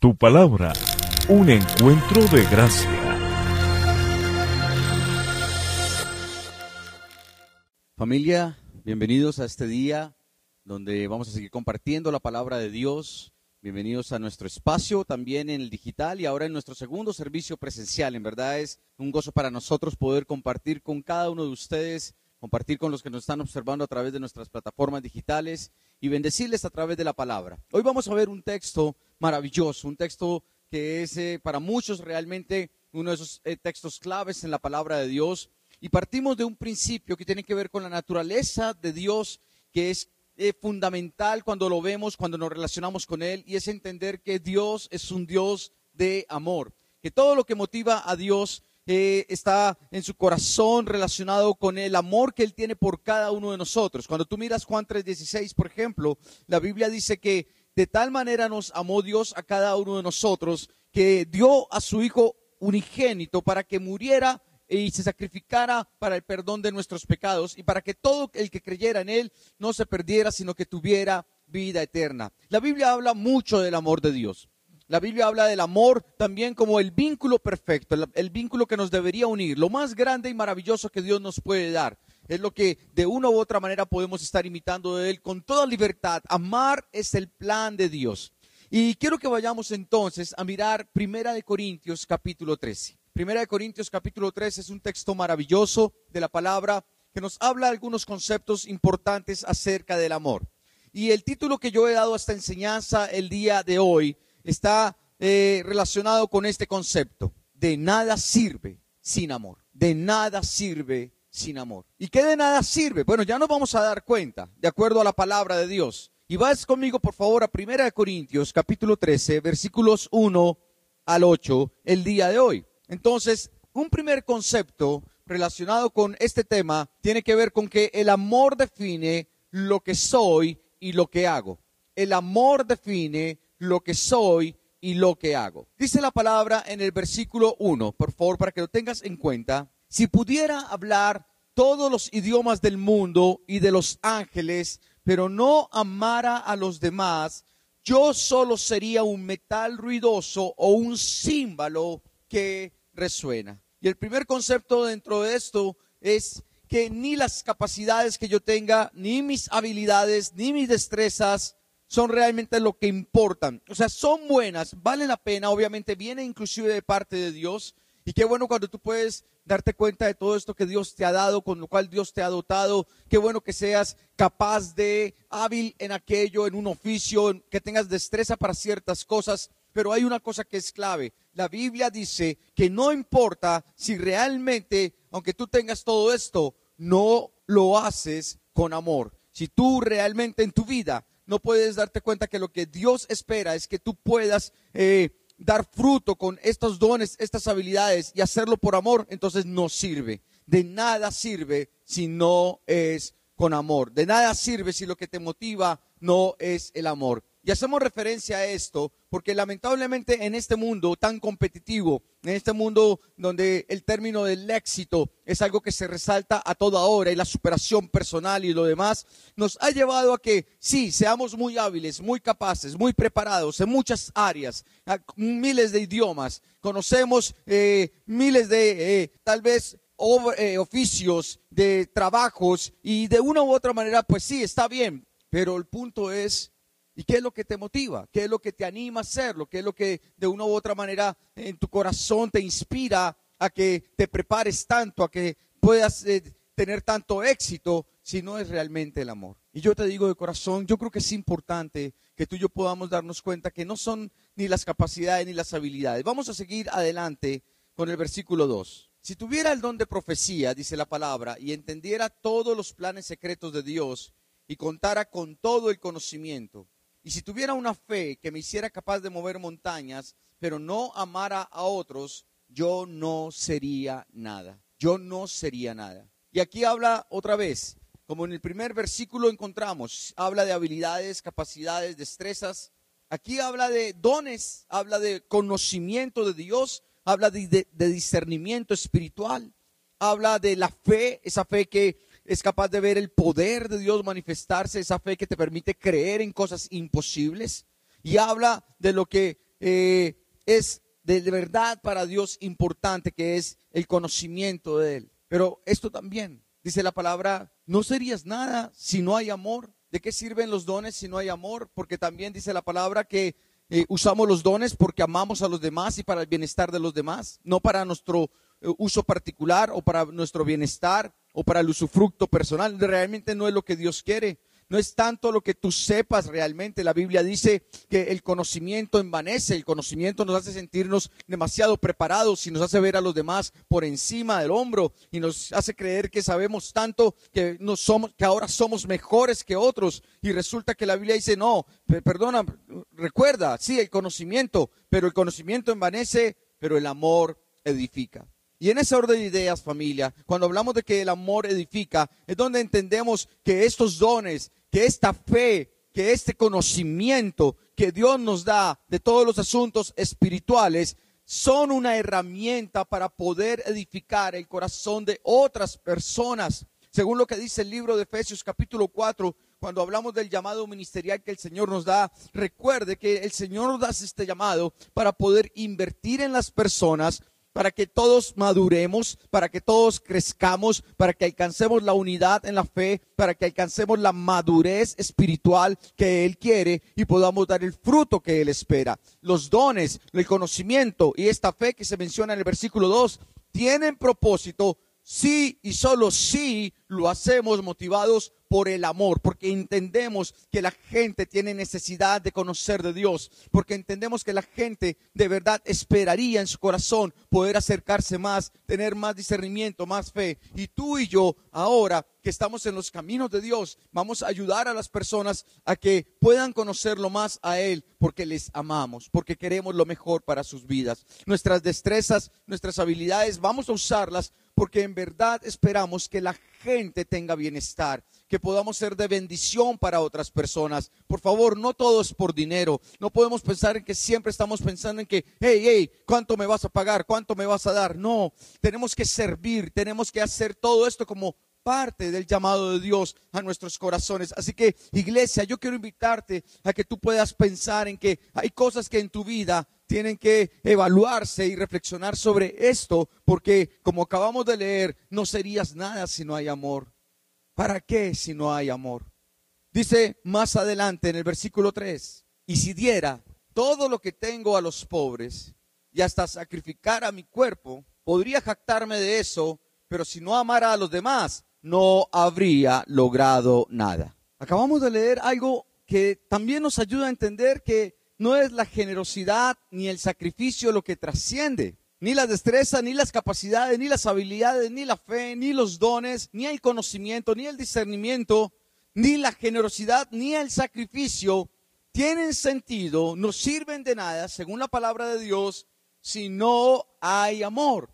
Tu palabra, un encuentro de gracia. Familia, bienvenidos a este día donde vamos a seguir compartiendo la palabra de Dios. Bienvenidos a nuestro espacio también en el digital y ahora en nuestro segundo servicio presencial. En verdad es un gozo para nosotros poder compartir con cada uno de ustedes, compartir con los que nos están observando a través de nuestras plataformas digitales y bendecirles a través de la palabra. Hoy vamos a ver un texto maravilloso, un texto que es eh, para muchos realmente uno de esos eh, textos claves en la palabra de Dios. Y partimos de un principio que tiene que ver con la naturaleza de Dios, que es eh, fundamental cuando lo vemos, cuando nos relacionamos con Él, y es entender que Dios es un Dios de amor, que todo lo que motiva a Dios está en su corazón relacionado con el amor que Él tiene por cada uno de nosotros. Cuando tú miras Juan 3:16, por ejemplo, la Biblia dice que de tal manera nos amó Dios a cada uno de nosotros que dio a su Hijo unigénito para que muriera y se sacrificara para el perdón de nuestros pecados y para que todo el que creyera en Él no se perdiera, sino que tuviera vida eterna. La Biblia habla mucho del amor de Dios. La Biblia habla del amor también como el vínculo perfecto, el, vínculo que nos debería unir, lo más grande y maravilloso que Dios nos puede dar. Es lo que de una u otra manera podemos estar imitando de Él con toda libertad. Amar es el plan de Dios. Y quiero que vayamos entonces a mirar Primera de Corintios capítulo 13. Primera de Corintios capítulo 13 es un texto maravilloso de la palabra que nos habla algunos conceptos importantes acerca del amor. Y el título que yo he dado a esta enseñanza el día de hoy está eh, relacionado con este concepto. De nada sirve sin amor. De nada sirve sin amor. ¿Y qué de nada sirve? Bueno, ya nos vamos a dar cuenta, de acuerdo a la palabra de Dios. Y vas conmigo, por favor, a Primera de Corintios, capítulo 13, versículos 1 al 8, el día de hoy. Entonces, un primer concepto relacionado con este tema tiene que ver con que el amor define lo que soy y lo que hago. El amor define lo que soy y lo que hago. Dice la palabra en el versículo 1, por favor, para que lo tengas en cuenta. Si pudiera hablar todos los idiomas del mundo y de los ángeles, pero no amara a los demás, yo solo sería un metal ruidoso o un címbalo que resuena. Y el primer concepto dentro de esto es que ni las capacidades que yo tenga, ni mis habilidades, ni mis destrezas, son realmente lo que importan. O sea, son buenas, valen la pena, obviamente viene inclusive de parte de Dios. Y qué bueno cuando tú puedes darte cuenta de todo esto que Dios te ha dado, con lo cual Dios te ha dotado. Qué bueno que seas capaz de, hábil en aquello, en un oficio, que tengas destreza para ciertas cosas. Pero hay una cosa que es clave. La Biblia dice que no importa si realmente, aunque tú tengas todo esto, no lo haces con amor. Si tú realmente en tu vida no puedes darte cuenta que lo que Dios espera es que tú puedas eh, dar fruto con estos dones, estas habilidades y hacerlo por amor, entonces no sirve. De nada sirve si no es con amor. De nada sirve si lo que te motiva no es el amor. Y hacemos referencia a esto porque lamentablemente en este mundo tan competitivo, en este mundo donde el término del éxito es algo que se resalta a toda hora y la superación personal y lo demás, nos ha llevado a que sí, seamos muy hábiles, muy capaces, muy preparados en muchas áreas, miles de idiomas, conocemos eh, miles de eh, tal vez eh, oficios, de trabajos y de una u otra manera, pues sí, está bien, pero el punto es ¿Y qué es lo que te motiva? ¿Qué es lo que te anima a hacerlo? ¿Qué es lo que de una u otra manera en tu corazón te inspira a que te prepares tanto, a que puedas eh, tener tanto éxito si no es realmente el amor? Y yo te digo de corazón, yo creo que es importante que tú y yo podamos darnos cuenta que no son ni las capacidades ni las habilidades. Vamos a seguir adelante con el versículo 2. Si tuviera el don de profecía, dice la palabra, y entendiera todos los planes secretos de Dios y contara con todo el conocimiento, y si tuviera una fe que me hiciera capaz de mover montañas, pero no amara a otros, yo no sería nada. Yo no sería nada. Y aquí habla otra vez, como en el primer versículo encontramos, habla de habilidades, capacidades, destrezas. Aquí habla de dones, habla de conocimiento de Dios, habla de, discernimiento espiritual, habla de la fe, esa fe que es capaz de ver el poder de Dios manifestarse, esa fe que te permite creer en cosas imposibles. Y habla de lo que eh, es de verdad para Dios importante, que es el conocimiento de Él. Pero esto también, dice la palabra, no serías nada si no hay amor. ¿De qué sirven los dones si no hay amor? Porque también dice la palabra que eh, usamos los dones porque amamos a los demás y para el bienestar de los demás, no para nuestro eh, uso particular o para nuestro bienestar o para el usufructo personal. Realmente no es lo que Dios quiere. No es tanto lo que tú sepas realmente. La Biblia dice que el conocimiento envanece, el conocimiento nos hace sentirnos demasiado preparados y nos hace ver a los demás por encima del hombro y nos hace creer que sabemos tanto que ahora somos mejores que otros y resulta que la Biblia dice, "No, perdona, recuerda, sí, el conocimiento, pero el conocimiento envanece, pero el amor edifica." Y en ese orden de ideas, familia, cuando hablamos de que el amor edifica, es donde entendemos que estos dones, que esta fe, que este conocimiento que Dios nos da de todos los asuntos espirituales, son una herramienta para poder edificar el corazón de otras personas. Según lo que dice el libro de Efesios capítulo 4, cuando hablamos del llamado ministerial que el Señor nos da, recuerde que el Señor nos da este llamado para poder invertir en las personas para que todos maduremos, para que todos crezcamos, para que alcancemos la unidad en la fe, para que alcancemos la madurez espiritual que Él quiere y podamos dar el fruto que Él espera. Los dones, el conocimiento y esta fe que se menciona en el versículo 2 tienen propósito si y solo si lo hacemos motivados por el amor, porque entendemos que la gente tiene necesidad de conocer de Dios, porque entendemos que la gente de verdad esperaría en su corazón poder acercarse más, tener más discernimiento, más fe. Y tú y yo ahora que estamos en los caminos de Dios, vamos a ayudar a las personas a que puedan conocerlo más a Él, porque les amamos, porque queremos lo mejor para sus vidas. Nuestras destrezas, nuestras habilidades, vamos a usarlas porque en verdad esperamos que la tenga bienestar, que podamos ser de bendición para otras personas. Por favor, no todo es por dinero. No podemos pensar en que siempre estamos pensando en que, hey, hey, ¿cuánto me vas a pagar? ¿Cuánto me vas a dar? No, tenemos que servir, tenemos que hacer todo esto como parte del llamado de Dios a nuestros corazones. Así que, iglesia, yo quiero invitarte a que tú puedas pensar en que hay cosas que en tu vida tienen que evaluarse y reflexionar sobre esto, porque como acabamos de leer, no serías nada si no hay amor. ¿Para qué si no hay amor? Dice más adelante en el versículo 3, y si diera todo lo que tengo a los pobres y hasta sacrificar a mi cuerpo, podría jactarme de eso, pero si no amara a los demás, no habría logrado nada. Acabamos de leer algo que también nos ayuda a entender que no es la generosidad ni el sacrificio lo que trasciende, ni la destreza, ni las capacidades, ni las habilidades, ni la fe, ni los dones, ni el conocimiento, ni el discernimiento, ni la generosidad, ni el sacrificio tienen sentido, no sirven de nada, según la palabra de Dios, si no hay amor.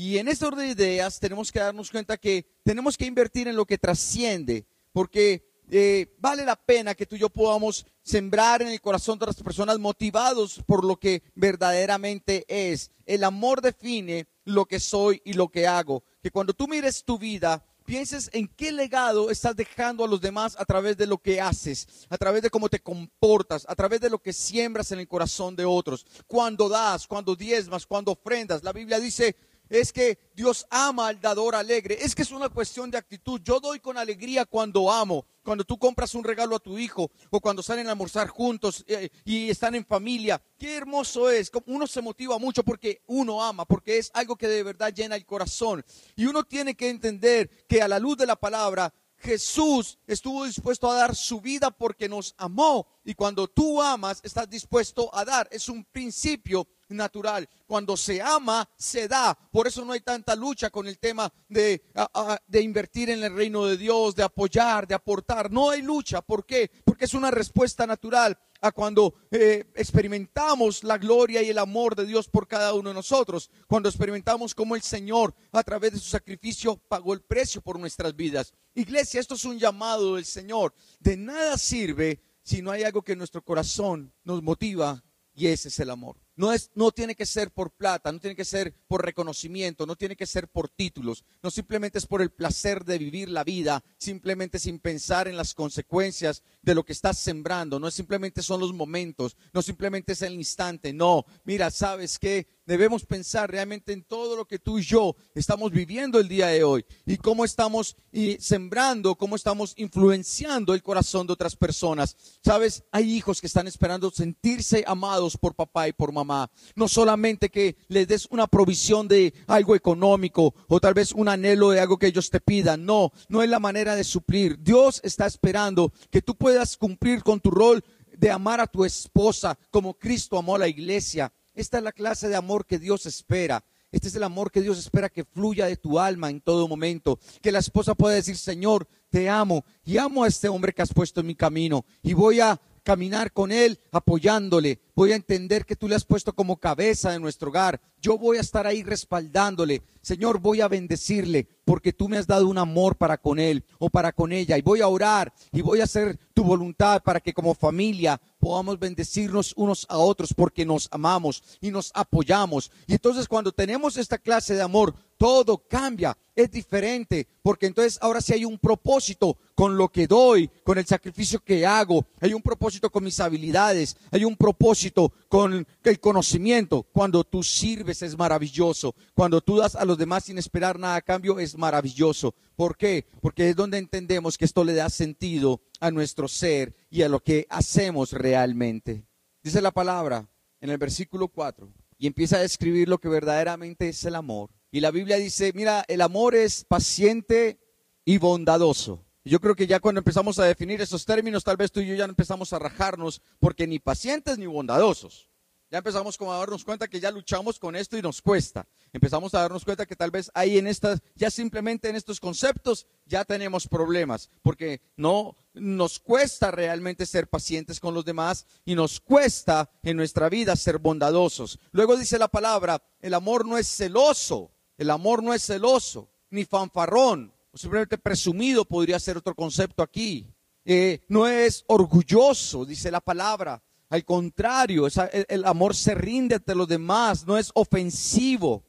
Y en este orden de ideas tenemos que darnos cuenta que tenemos que invertir en lo que trasciende, porque eh, vale la pena que tú y yo podamos sembrar en el corazón de las personas motivados por lo que verdaderamente es. El amor define lo que soy y lo que hago. Que cuando tú mires tu vida, pienses en qué legado estás dejando a los demás a través de lo que haces, a través de cómo te comportas, a través de lo que siembras en el corazón de otros. Cuando das, cuando diezmas, cuando ofrendas. La Biblia dice, es que Dios ama al dador alegre. Es que es una cuestión de actitud. Yo doy con alegría cuando amo. Cuando tú compras un regalo a tu hijo o cuando salen a almorzar juntos eh, y están en familia. Qué hermoso es. Uno se motiva mucho porque uno ama, porque es algo que de verdad llena el corazón. Y uno tiene que entender que a la luz de la palabra, Jesús estuvo dispuesto a dar su vida porque nos amó. Y cuando tú amas, estás dispuesto a dar. Es un principio natural. Cuando se ama, se da. Por eso no hay tanta lucha con el tema de, de invertir en el reino de Dios, de apoyar, de aportar. No hay lucha. ¿Por qué? Porque es una respuesta natural a cuando eh, experimentamos la gloria y el amor de Dios por cada uno de nosotros, cuando experimentamos cómo el Señor a través de su sacrificio pagó el precio por nuestras vidas. Iglesia, esto es un llamado del Señor. De nada sirve si no hay algo que en nuestro corazón nos motiva y ese es el amor. No, es, no tiene que ser por plata, no tiene que ser por reconocimiento, no tiene que ser por títulos, no simplemente es por el placer de vivir la vida, simplemente sin pensar en las consecuencias de lo que estás sembrando, no simplemente son los momentos, no simplemente es el instante, no, mira, sabes que debemos pensar realmente en todo lo que tú y yo estamos viviendo el día de hoy y cómo estamos sembrando, cómo estamos influenciando el corazón de otras personas. Sabes, hay hijos que están esperando sentirse amados por papá y por mamá. No solamente que les des una provisión de algo económico o tal vez un anhelo de algo que ellos te pidan. No, no es la manera de suplir. Dios está esperando que tú puedas cumplir con tu rol de amar a tu esposa como Cristo amó a la iglesia esta es la clase de amor que Dios espera. Este es el amor que Dios espera que fluya de tu alma en todo momento. Que la esposa pueda decir, Señor, te amo y amo a este hombre que has puesto en mi camino y voy a caminar con él apoyándole. Voy a entender que tú le has puesto como cabeza de nuestro hogar. Yo voy a estar ahí respaldándole. Señor, voy a bendecirle porque tú me has dado un amor para con él o para con ella. Y voy a orar y voy a hacer tu voluntad para que como familia podamos bendecirnos unos a otros porque nos amamos y nos apoyamos. Y entonces cuando tenemos esta clase de amor, todo cambia, es diferente, porque entonces ahora sí hay un propósito con lo que doy, con el sacrificio que hago, hay un propósito con mis habilidades, hay un propósito con el conocimiento. Cuando tú sirves es maravilloso, cuando tú das a los demás sin esperar nada a cambio es maravilloso. ¿Por qué? Porque es donde entendemos que esto le da sentido a nuestro ser y a lo que hacemos realmente. Dice la palabra en el versículo 4 y empieza a describir lo que verdaderamente es el amor. Y la Biblia dice, mira, el amor es paciente y bondadoso. Yo creo que ya cuando empezamos a definir esos términos, tal vez tú y yo ya empezamos a rajarnos, porque ni pacientes ni bondadosos. Ya empezamos como a darnos cuenta que ya luchamos con esto y nos cuesta. Empezamos a darnos cuenta que tal vez ahí en estas, ya simplemente en estos conceptos, ya tenemos problemas, porque no nos cuesta realmente ser pacientes con los demás y nos cuesta en nuestra vida ser bondadosos. Luego dice la palabra, el amor no es celoso, el amor no es celoso, ni fanfarrón, o simplemente presumido podría ser otro concepto aquí. Eh, no es orgulloso, dice la palabra. Al contrario, el, amor se rinde ante los demás, no es ofensivo.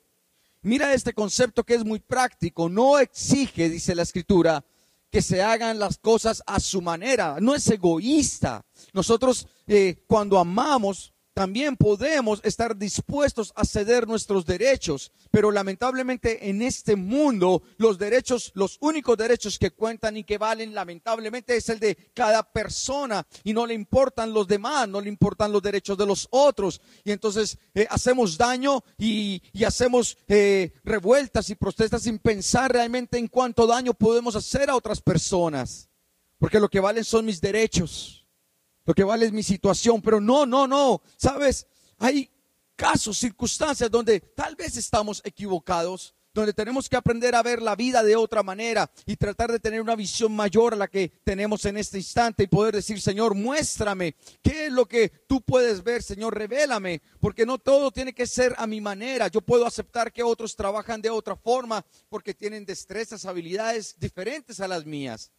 Mira este concepto que es muy práctico. No exige, dice la escritura, que se hagan las cosas a su manera. No es egoísta. Nosotros eh, cuando amamos también podemos estar dispuestos a ceder nuestros derechos, pero lamentablemente en este mundo los derechos, los únicos derechos que cuentan y que valen lamentablemente es el de cada persona y no le importan los demás, no le importan los derechos de los otros. Y entonces eh, hacemos daño y, hacemos eh, revueltas y protestas sin pensar realmente en cuánto daño podemos hacer a otras personas, porque lo que valen son mis derechos lo que vale es mi situación, pero no, no, no, sabes, hay casos, circunstancias donde tal vez estamos equivocados, donde tenemos que aprender a ver la vida de otra manera y tratar de tener una visión mayor a la que tenemos en este instante y poder decir, Señor, muéstrame qué es lo que tú puedes ver, Señor, revélame, porque no todo tiene que ser a mi manera. Yo puedo aceptar que otros trabajan de otra forma porque tienen destrezas, habilidades diferentes a las mías.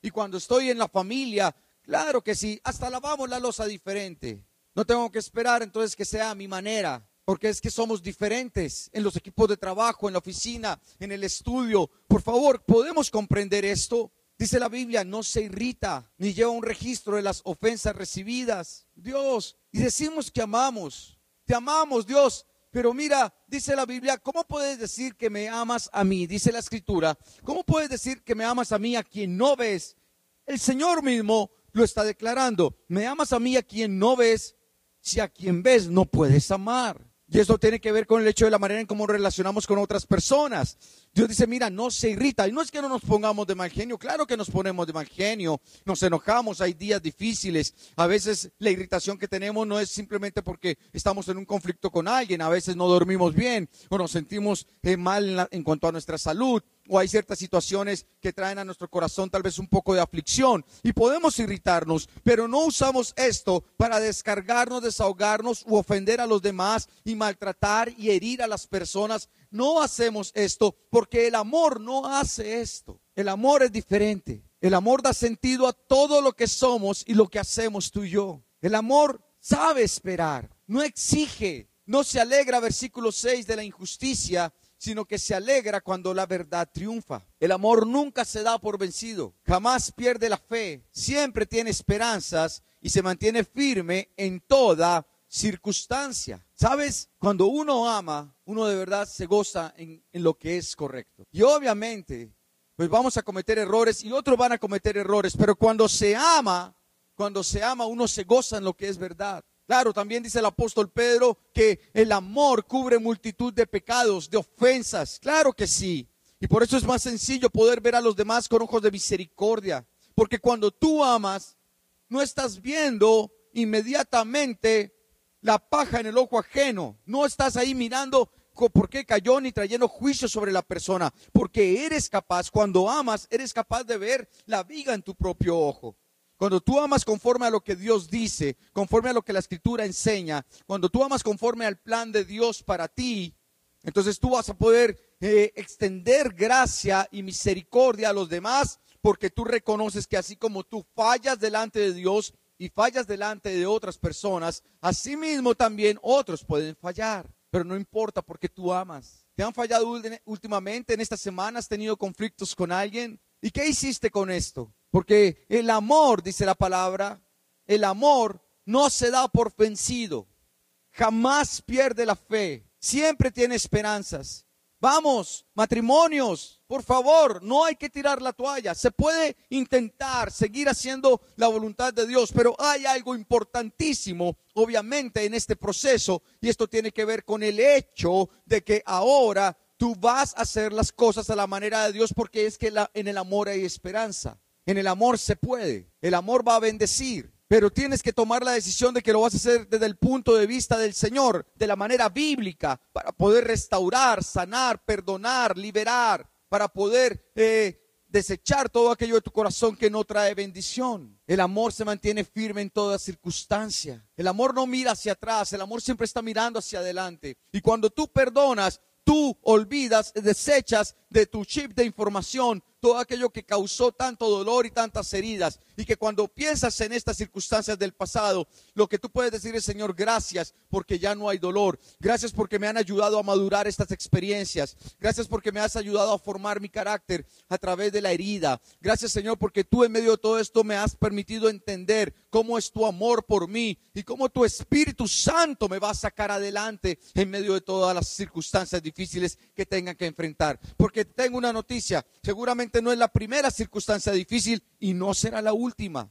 Y cuando estoy en la familia, Claro que sí, hasta lavamos la losa diferente. No tengo que esperar entonces que sea a mi manera, porque es que somos diferentes en los equipos de trabajo, en la oficina, en el estudio. Por favor, ¿podemos comprender esto? Dice la Biblia, no se irrita ni lleva un registro de las ofensas recibidas. Dios, y decimos que amamos, te amamos Dios, pero mira, dice la Biblia, ¿cómo puedes decir que me amas a mí? Dice la escritura, ¿cómo puedes decir que me amas a mí a quien no ves? El Señor mismo lo está declarando. Me amas a mí a quien no ves, si a quien ves no puedes amar. Y eso tiene que ver con el hecho de la manera en cómo relacionamos con otras personas. Dios dice, mira, no se irrita. Y no es que no nos pongamos de mal genio, claro que nos ponemos de mal genio, nos enojamos, hay días difíciles. A veces la irritación que tenemos no es simplemente porque estamos en un conflicto con alguien, a veces no dormimos bien o nos sentimos eh, mal en cuanto a nuestra salud o hay ciertas situaciones que traen a nuestro corazón tal vez un poco de aflicción y podemos irritarnos, pero no usamos esto para descargarnos, desahogarnos u ofender a los demás y maltratar y herir a las personas. No hacemos esto porque el amor no hace esto. El amor es diferente. El amor da sentido a todo lo que somos y lo que hacemos tú y yo. El amor sabe esperar. no exige, no se alegra, versículo 6, de la injusticia, sino que se alegra cuando la verdad triunfa. El amor nunca se da por vencido, jamás pierde la fe, siempre tiene esperanzas y se mantiene firme en toda circunstancia. ¿Sabes? Cuando uno ama, uno de verdad se goza en, lo que es correcto. Y obviamente, pues vamos a cometer errores y otros van a cometer errores, pero cuando se ama, cuando se ama, uno se goza en lo que es verdad. Claro, también dice el apóstol Pedro que el amor cubre multitud de pecados, de ofensas. Claro que sí. Y por eso es más sencillo poder ver a los demás con ojos de misericordia. Porque cuando tú amas, no estás viendo inmediatamente la paja en el ojo ajeno. No estás ahí mirando por qué cayó ni trayendo juicio sobre la persona. Porque eres capaz, cuando amas, eres capaz de ver la viga en tu propio ojo. Cuando tú amas conforme a lo que Dios dice, conforme a lo que la escritura enseña, cuando tú amas conforme al plan de Dios para ti, entonces tú vas a poder eh, extender gracia y misericordia a los demás porque tú reconoces que así como tú fallas delante de Dios y fallas delante de otras personas, así mismo también otros pueden fallar. Pero no importa porque tú amas. ¿Te han fallado últimamente en esta semana? ¿Has tenido conflictos con alguien? ¿Y qué hiciste con esto? Porque el amor, dice la palabra, el amor no se da por vencido, jamás pierde la fe, siempre tiene esperanzas. Vamos, matrimonios, por favor, no hay que tirar la toalla. Se puede intentar seguir haciendo la voluntad de Dios, pero hay algo importantísimo, obviamente, en este proceso, y esto tiene que ver con el hecho de que ahora tú vas a hacer las cosas a la manera de Dios porque es que en el amor hay esperanza. En el amor se puede. El amor va a bendecir. Pero tienes que tomar la decisión de que lo vas a hacer desde el punto de vista del Señor, de la manera bíblica, para poder restaurar, sanar, perdonar, liberar, para poder eh, desechar todo aquello de tu corazón que no trae bendición. El amor se mantiene firme en toda circunstancia. El amor no mira hacia atrás, el amor siempre está mirando hacia adelante. Y cuando tú perdonas, tú olvidas, desechas de tu chip de información todo aquello que causó tanto dolor y tantas heridas. Y que cuando piensas en estas circunstancias del pasado, lo que tú puedes decir es, Señor, gracias porque ya no hay dolor. Gracias porque me han ayudado a madurar estas experiencias. Gracias porque me has ayudado a formar mi carácter a través de la herida. Gracias, Señor, porque tú en medio de todo esto me has permitido entender cómo es tu amor por mí y cómo tu Espíritu Santo me va a sacar adelante en medio de todas las circunstancias difíciles que tengan que enfrentar. Porque tengo una noticia, seguramente no es la primera circunstancia difícil y no será la última.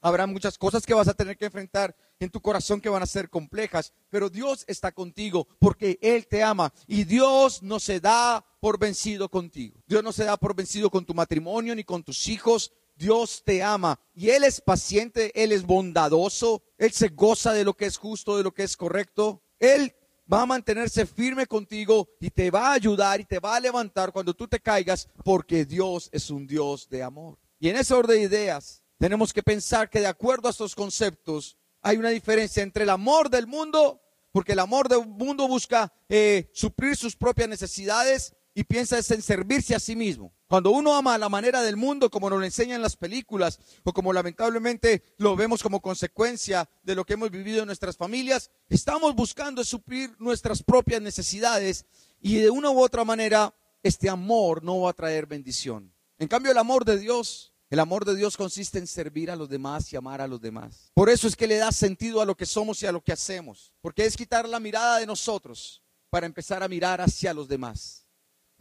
Habrá muchas cosas que vas a tener que enfrentar en tu corazón que van a ser complejas, pero Dios está contigo porque Él te ama y Dios no se da por vencido contigo. Dios no se da por vencido con tu matrimonio ni con tus hijos. Dios te ama y Él es paciente, Él es bondadoso, Él se goza de lo que es justo, de lo que es correcto. Él va a mantenerse firme contigo y te va a ayudar y te va a levantar cuando tú te caigas porque Dios es un Dios de amor. Y en ese orden de ideas tenemos que pensar que de acuerdo a estos conceptos hay una diferencia entre el amor del mundo, porque el amor del mundo busca eh, suplir sus propias necesidades y piensa en servirse a sí mismo. Cuando uno ama a la manera del mundo, como nos lo enseñan las películas, o como lamentablemente lo vemos como consecuencia de lo que hemos vivido en nuestras familias, estamos buscando suplir nuestras propias necesidades y de una u otra manera este amor no va a traer bendición. En cambio, el amor de Dios, el amor de Dios consiste en servir a los demás y amar a los demás. Por eso es que le da sentido a lo que somos y a lo que hacemos, porque es quitar la mirada de nosotros para empezar a mirar hacia los demás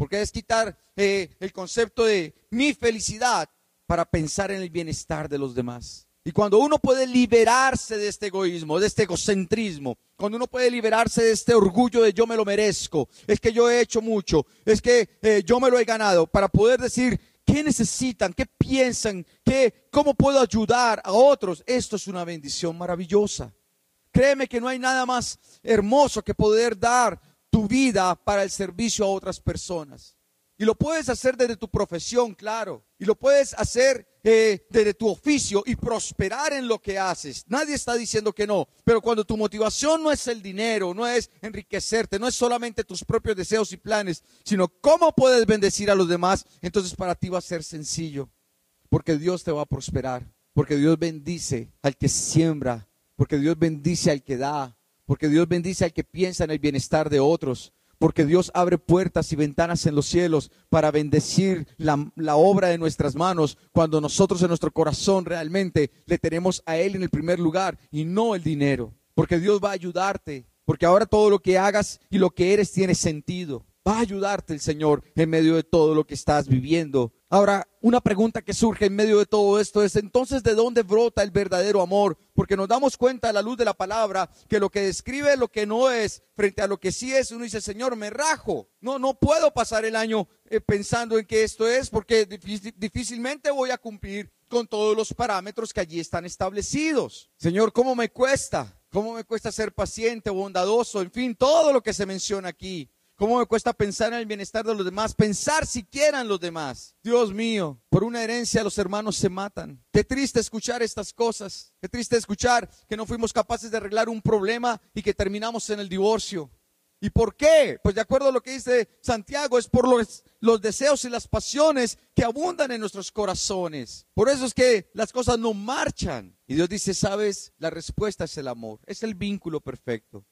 porque es quitar eh, el concepto de mi felicidad para pensar en el bienestar de los demás. Y cuando uno puede liberarse de este egoísmo, de este egocentrismo, cuando uno puede liberarse de este orgullo de yo me lo merezco, es que yo he hecho mucho, es que eh, yo me lo he ganado, para poder decir qué necesitan, qué piensan, qué, cómo puedo ayudar a otros, esto es una bendición maravillosa. Créeme que no hay nada más hermoso que poder dar tu vida para el servicio a otras personas. Y lo puedes hacer desde tu profesión, claro. Y lo puedes hacer eh, desde tu oficio y prosperar en lo que haces. Nadie está diciendo que no. Pero cuando tu motivación no es el dinero, no es enriquecerte, no es solamente tus propios deseos y planes, sino cómo puedes bendecir a los demás, entonces para ti va a ser sencillo. Porque Dios te va a prosperar. Porque Dios bendice al que siembra. Porque Dios bendice al que da porque Dios bendice al que piensa en el bienestar de otros, porque Dios abre puertas y ventanas en los cielos para bendecir la, obra de nuestras manos cuando nosotros en nuestro corazón realmente le tenemos a Él en el primer lugar y no el dinero, porque Dios va a ayudarte, porque ahora todo lo que hagas y lo que eres tiene sentido. Va a ayudarte el Señor en medio de todo lo que estás viviendo. Ahora, una pregunta que surge en medio de todo esto es, entonces, ¿de dónde brota el verdadero amor? Porque nos damos cuenta a la luz de la palabra que lo que describe lo que no es frente a lo que sí es, uno dice, Señor, me rajo. No, no puedo pasar el año eh, pensando en que esto es porque difícilmente voy a cumplir con todos los parámetros que allí están establecidos. Señor, ¿cómo me cuesta? ¿Cómo me cuesta ser paciente, bondadoso? En fin, todo lo que se menciona aquí. ¿Cómo me cuesta pensar en el bienestar de los demás? Pensar siquiera en los demás. Dios mío, por una herencia los hermanos se matan. Qué triste escuchar estas cosas. Qué triste escuchar que no fuimos capaces de arreglar un problema y que terminamos en el divorcio. ¿Y por qué? Pues de acuerdo a lo que dice Santiago, es por los, los, deseos y las pasiones que abundan en nuestros corazones. Por eso es que las cosas no marchan. Y Dios dice, sabes, la respuesta es el amor, es el vínculo perfecto.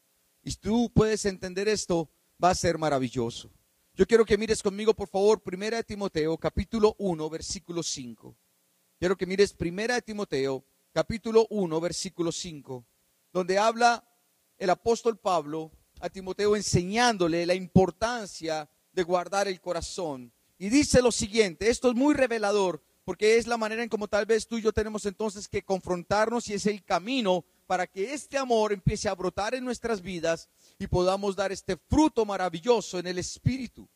Y tú puedes entender esto va a ser maravilloso. Yo quiero que mires conmigo, por favor, Primera de Timoteo, capítulo 1, versículo 5. Quiero que mires Primera de Timoteo, capítulo 1, versículo 5, donde habla el apóstol Pablo a Timoteo enseñándole la importancia de guardar el corazón. Y dice lo siguiente, esto es muy revelador, porque es la manera en como tal vez tú y yo tenemos entonces que confrontarnos y es el camino para que este amor empiece a brotar en nuestras vidas y podamos dar este fruto maravilloso en el Espíritu.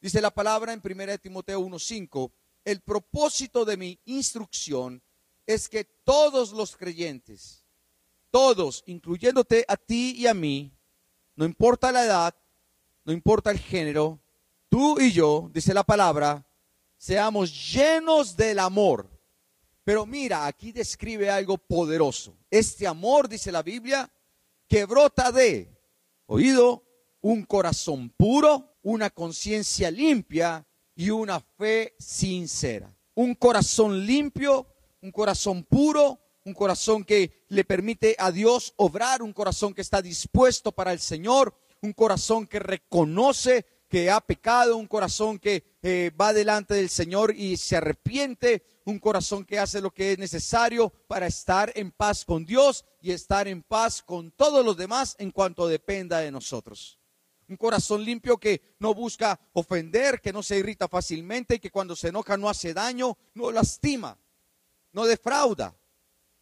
Dice la palabra en 1 Timoteo 1.5, el propósito de mi instrucción es que todos los creyentes, todos, incluyéndote a ti y a mí, no importa la edad, no importa el género, tú y yo, dice la palabra, seamos llenos del amor pero mira, aquí describe algo poderoso. Este amor, dice la Biblia, que brota de, oído, un corazón puro, una conciencia limpia y una fe sincera. Un corazón limpio, un corazón puro, un corazón que le permite a Dios obrar, un corazón que está dispuesto para el Señor, un corazón que reconoce que ha pecado, un corazón que eh, va delante del Señor y se arrepiente, un corazón que hace lo que es necesario para estar en paz con Dios y estar en paz con todos los demás en cuanto dependa de nosotros. Un corazón limpio que no busca ofender, que no se irrita fácilmente, que cuando se enoja no hace daño, no lastima, no defrauda.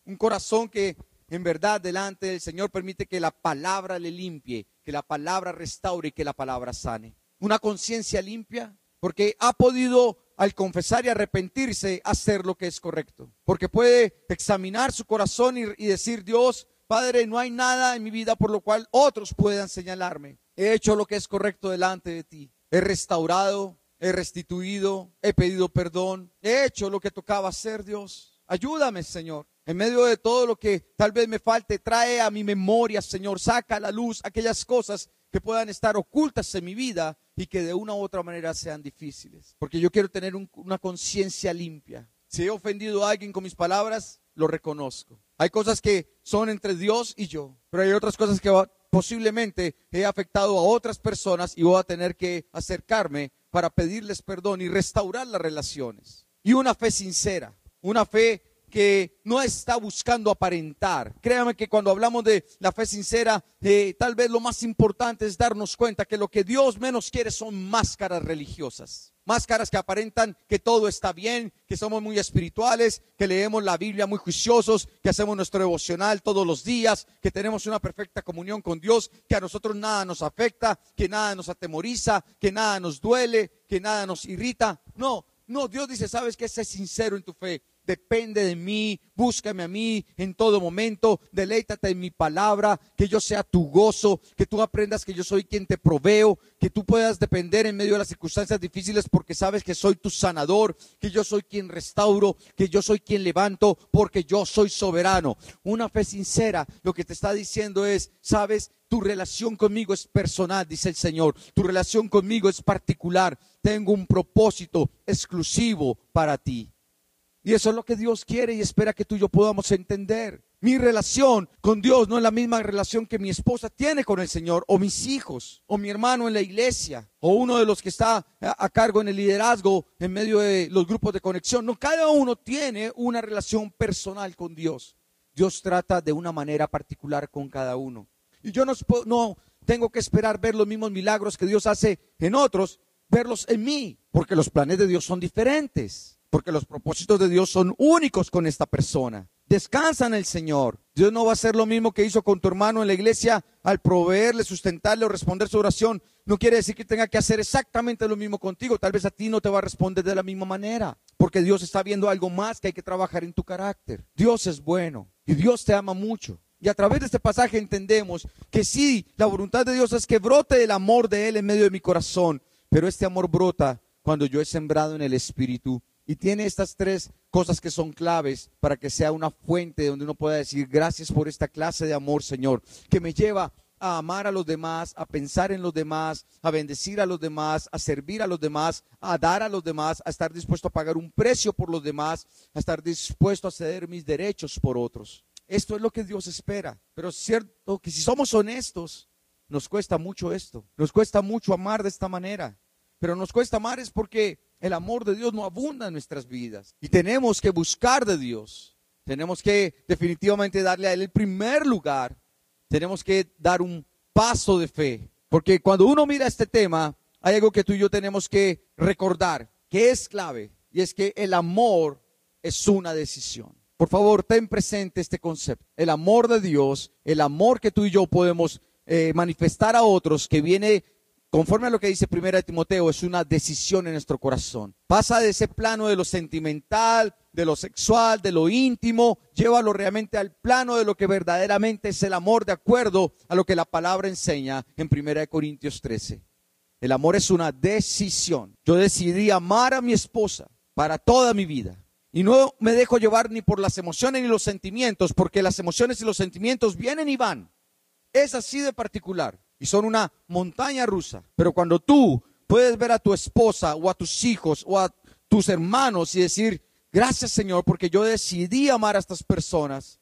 Un corazón que en verdad delante del Señor permite que la palabra le limpie, que la palabra restaure y que la palabra sane una conciencia limpia, porque ha podido al confesar y arrepentirse hacer lo que es correcto, porque puede examinar su corazón y, decir, Dios, Padre, no hay nada en mi vida por lo cual otros puedan señalarme. He hecho lo que es correcto delante de ti. He restaurado, he restituido, he pedido perdón, he hecho lo que tocaba hacer, Dios. Ayúdame, Señor. En medio de todo lo que tal vez me falte, trae a mi memoria, Señor, saca a la luz aquellas cosas que puedan estar ocultas en mi vida y que de una u otra manera sean difíciles. Porque yo quiero tener una conciencia limpia. Si he ofendido a alguien con mis palabras, lo reconozco. Hay cosas que son entre Dios y yo, pero hay otras cosas que posiblemente he afectado a otras personas y voy a tener que acercarme para pedirles perdón y restaurar las relaciones. Y una fe sincera, una fe que no está buscando aparentar. Créame que cuando hablamos de la fe sincera, eh, tal vez lo más importante es darnos cuenta que lo que Dios menos quiere son máscaras religiosas. Máscaras que aparentan que todo está bien, que somos muy espirituales, que leemos la Biblia muy juiciosos, que hacemos nuestro devocional todos los días, que tenemos una perfecta comunión con Dios, que a nosotros nada nos afecta, que nada nos atemoriza, que nada nos duele, que nada nos irrita. No, no, Dios dice, sabes que sé sincero en tu fe depende de mí, búscame a mí en todo momento, deleítate en mi palabra, que yo sea tu gozo, que tú aprendas que yo soy quien te proveo, que tú puedas depender en medio de las circunstancias difíciles porque sabes que soy tu sanador, que yo soy quien restauro, que yo soy quien levanto, porque yo soy soberano. Una fe sincera lo que te está diciendo es, sabes, tu relación conmigo es personal, dice el Señor. Tu relación conmigo es particular. Tengo un propósito exclusivo para ti. Y eso es lo que Dios quiere y espera que tú y yo podamos entender. Mi relación con Dios no es la misma relación que mi esposa tiene con el Señor, o mis hijos, o mi hermano en la iglesia, o uno de los que está a cargo en el liderazgo en medio de los grupos de conexión. No, cada uno tiene una relación personal con Dios. Dios trata de una manera particular con cada uno. Y yo no, tengo que esperar ver los mismos milagros que Dios hace en otros, verlos en mí, porque los planes de Dios son diferentes, porque los propósitos de Dios son únicos con esta persona. Descansa en el Señor. Dios no va a hacer lo mismo que hizo con tu hermano en la iglesia al proveerle, sustentarle o responder su oración. No quiere decir que tenga que hacer exactamente lo mismo contigo. Tal vez a ti no te va a responder de la misma manera. Porque Dios está viendo algo más que hay que trabajar en tu carácter. Dios es bueno y Dios te ama mucho. Y a través de este pasaje entendemos que sí, la voluntad de Dios es que brote el amor de Él en medio de mi corazón. Pero este amor brota cuando yo he sembrado en el Espíritu y tiene estas tres cosas que son claves para que sea una fuente donde uno pueda decir gracias por esta clase de amor, Señor, que me lleva a amar a los demás, a pensar en los demás, a bendecir a los demás, a servir a los demás, a dar a los demás, a estar dispuesto a pagar un precio por los demás, a estar dispuesto a ceder mis derechos por otros. Esto es lo que Dios espera. Pero es cierto que si somos honestos, nos cuesta mucho esto. Nos cuesta mucho amar de esta manera. Pero nos cuesta amar es porque el amor de Dios no abunda en nuestras vidas. Y tenemos que buscar de Dios. Tenemos que definitivamente darle a Él el primer lugar. Tenemos que dar un paso de fe. Porque cuando uno mira este tema, hay algo que tú y yo tenemos que recordar, que es clave. Y es que el amor es una decisión. Por favor, ten presente este concepto. El amor de Dios, el amor que tú y yo podemos eh, manifestar a otros, que viene conforme a lo que dice Primera Timoteo, es una decisión en nuestro corazón. Pasa de ese plano de lo sentimental, de lo sexual, de lo íntimo, llévalo realmente al plano de lo que verdaderamente es el amor, de acuerdo a lo que la palabra enseña en Primera Corintios 13. El amor es una decisión. Yo decidí amar a mi esposa para toda mi vida. Y no me dejo llevar ni por las emociones ni los sentimientos, porque las emociones y los sentimientos vienen y van. Es así de particular y son una montaña rusa. Pero cuando tú puedes ver a tu esposa o a tus hijos o a tus hermanos y decir, gracias Señor, porque yo decidí amar a estas personas.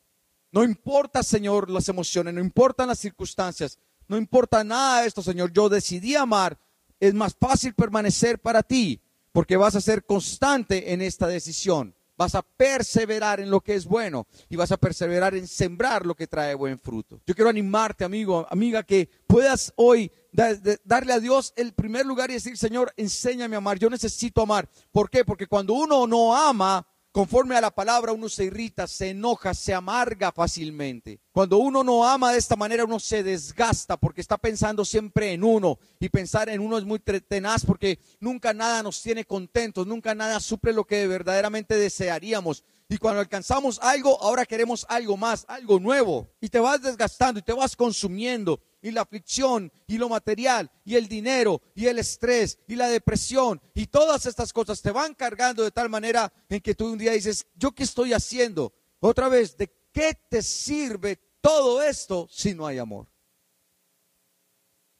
No importa, Señor, las emociones, no importan las circunstancias, no importa nada de esto, Señor. Yo decidí amar. Es más fácil permanecer para ti porque vas a ser constante en esta decisión vas a perseverar en lo que es bueno y vas a perseverar en sembrar lo que trae buen fruto. Yo quiero animarte, amigo, amiga, que puedas hoy darle a Dios el primer lugar y decir, Señor, enséñame a amar. Yo necesito amar. ¿Por qué? Porque cuando uno no ama, Conforme a la palabra uno se irrita, se enoja, se amarga fácilmente. Cuando uno no ama de esta manera uno se desgasta porque está pensando siempre en uno y pensar en uno es muy tenaz porque nunca nada nos tiene contentos, nunca nada suple lo que verdaderamente desearíamos. Y cuando alcanzamos algo, ahora queremos algo más, algo nuevo. Y te vas desgastando y te vas consumiendo y la aflicción y lo material y el dinero y el estrés y la depresión y todas estas cosas te van cargando de tal manera en que tú un día dices, ¿yo qué estoy haciendo? Otra vez, ¿de qué te sirve todo esto si no hay amor?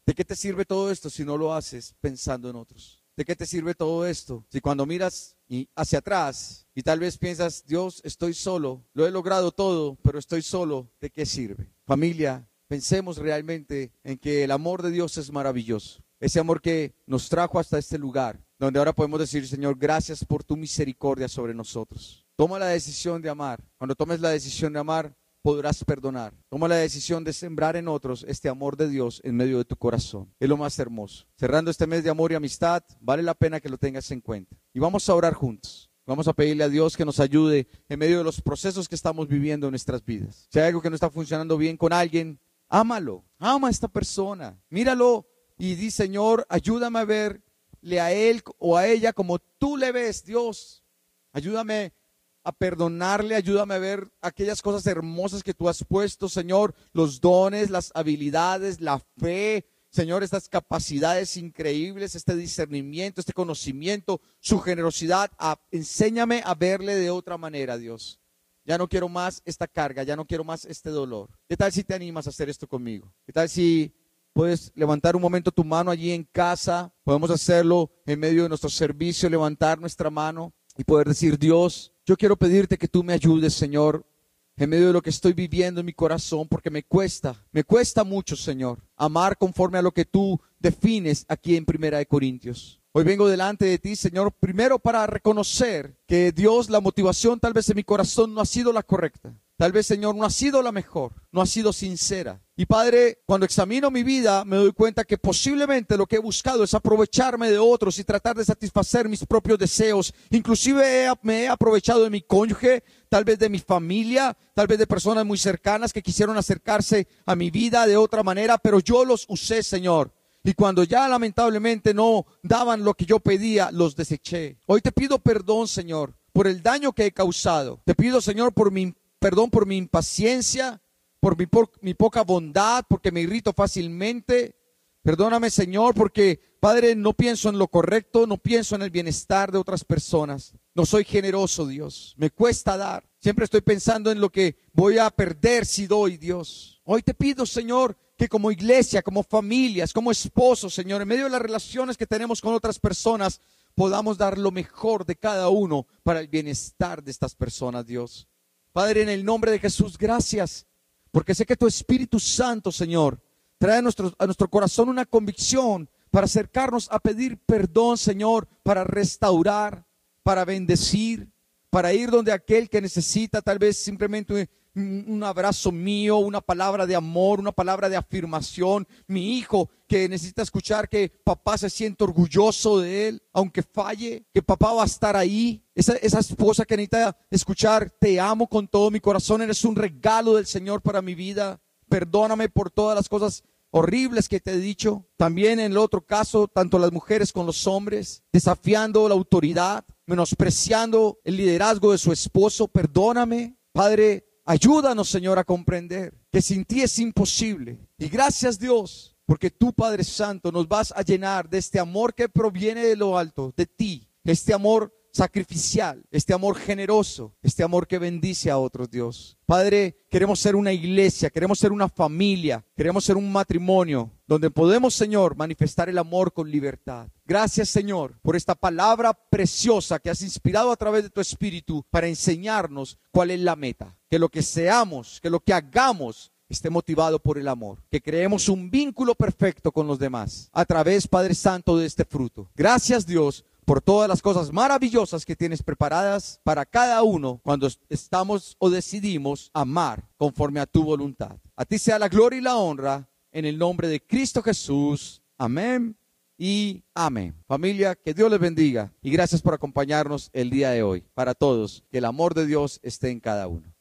¿De qué te sirve todo esto si no lo haces pensando en otros? ¿De qué te sirve todo esto si cuando miras hacia atrás y tal vez piensas, Dios, estoy solo, lo he logrado todo, pero estoy solo, ¿de qué sirve? Familia, pensemos realmente en que el amor de Dios es maravilloso. Ese amor que nos trajo hasta este lugar, donde ahora podemos decir, Señor, gracias por tu misericordia sobre nosotros. Toma la decisión de amar. Cuando tomes la decisión de amar, podrás perdonar. Toma la decisión de sembrar en otros este amor de Dios en medio de tu corazón. Es lo más hermoso. Cerrando este mes de amor y amistad, vale la pena que lo tengas en cuenta. Y vamos a orar juntos. Vamos a pedirle a Dios que nos ayude en medio de los procesos que estamos viviendo en nuestras vidas. Si hay algo que no está funcionando bien con alguien, Ámalo, ama a esta persona, míralo y di, Señor, ayúdame a verle a él o a ella como tú le ves, Dios. Ayúdame a perdonarle, ayúdame a ver aquellas cosas hermosas que tú has puesto, Señor, los dones, las habilidades, la fe, Señor, estas capacidades increíbles, este discernimiento, este conocimiento, su generosidad. enséñame a verle de otra manera, Dios. Ya no quiero más esta carga, ya no quiero más este dolor. ¿Qué tal si te animas a hacer esto conmigo? ¿Qué tal si puedes levantar un momento tu mano allí en casa? Podemos hacerlo en medio de nuestro servicio, levantar nuestra mano y poder decir, Dios, yo quiero pedirte que tú me ayudes, Señor, en medio de lo que estoy viviendo en mi corazón, porque me cuesta, me cuesta mucho, Señor, amar conforme a lo que tú defines aquí en Primera de Corintios. Hoy vengo delante de ti, Señor, primero para reconocer que Dios, la motivación tal vez en mi corazón no ha sido la correcta. Tal vez, Señor, no ha sido la mejor, no ha sido sincera. Y Padre, cuando examino mi vida, me doy cuenta que posiblemente lo que he buscado es aprovecharme de otros y tratar de satisfacer mis propios deseos. Inclusive me he aprovechado de mi cónyuge, tal vez de mi familia, tal vez de personas muy cercanas que quisieron acercarse a mi vida de otra manera, pero yo los usé, Señor. Y cuando ya lamentablemente no daban lo que yo pedía, los deseché. Hoy te pido perdón, Señor, por el daño que he causado. Te pido, Señor, por mi perdón por mi impaciencia, por mi, por mi poca bondad, porque me irrito fácilmente. Perdóname, Señor, porque, Padre, no pienso en lo correcto, no pienso en el bienestar de otras personas. No soy generoso, Dios. Me cuesta dar. Siempre estoy pensando en lo que voy a perder si doy, Dios. Hoy te pido, Señor, que como iglesia, como familias, como esposos, Señor, en medio de las relaciones que tenemos con otras personas, podamos dar lo mejor de cada uno para el bienestar de estas personas, Dios. Padre, en el nombre de Jesús, gracias, porque sé que tu Espíritu Santo, Señor, trae a nuestro, a nuestro corazón una convicción para acercarnos a pedir perdón, Señor, para restaurar, para bendecir, para ir donde aquel que necesita tal vez simplemente un abrazo mío, una palabra de amor, una palabra de afirmación. Mi hijo que necesita escuchar que papá se siente orgulloso de él, aunque falle, que papá va a estar ahí. Esa, esa esposa que necesita escuchar, te amo con todo mi corazón, eres un regalo del Señor para mi vida. Perdóname por todas las cosas horribles que te he dicho. También en el otro caso, tanto las mujeres con los hombres, desafiando la autoridad, menospreciando el liderazgo de su esposo. Perdóname, Padre, Ayúdanos, Señor, a comprender que sin ti es imposible. Y gracias, Dios, porque tú, Padre Santo, nos vas a llenar de este amor que proviene de lo alto, de ti, este amor sacrificial, este amor generoso, este amor que bendice a otros, Dios. Padre, queremos ser una iglesia, queremos ser una familia, queremos ser un matrimonio donde podemos, Señor, manifestar el amor con libertad. Gracias, Señor, por esta palabra preciosa que has inspirado a través de tu Espíritu para enseñarnos cuál es la meta que lo que seamos, que lo que hagamos esté motivado por el amor, que creemos un vínculo perfecto con los demás a través, Padre Santo, de este fruto. Gracias Dios por todas las cosas maravillosas que tienes preparadas para cada uno cuando estamos o decidimos amar conforme a tu voluntad. A ti sea la gloria y la honra en el nombre de Cristo Jesús. Amén y amén. Familia, que Dios les bendiga y gracias por acompañarnos el día de hoy. Para todos, que el amor de Dios esté en cada uno.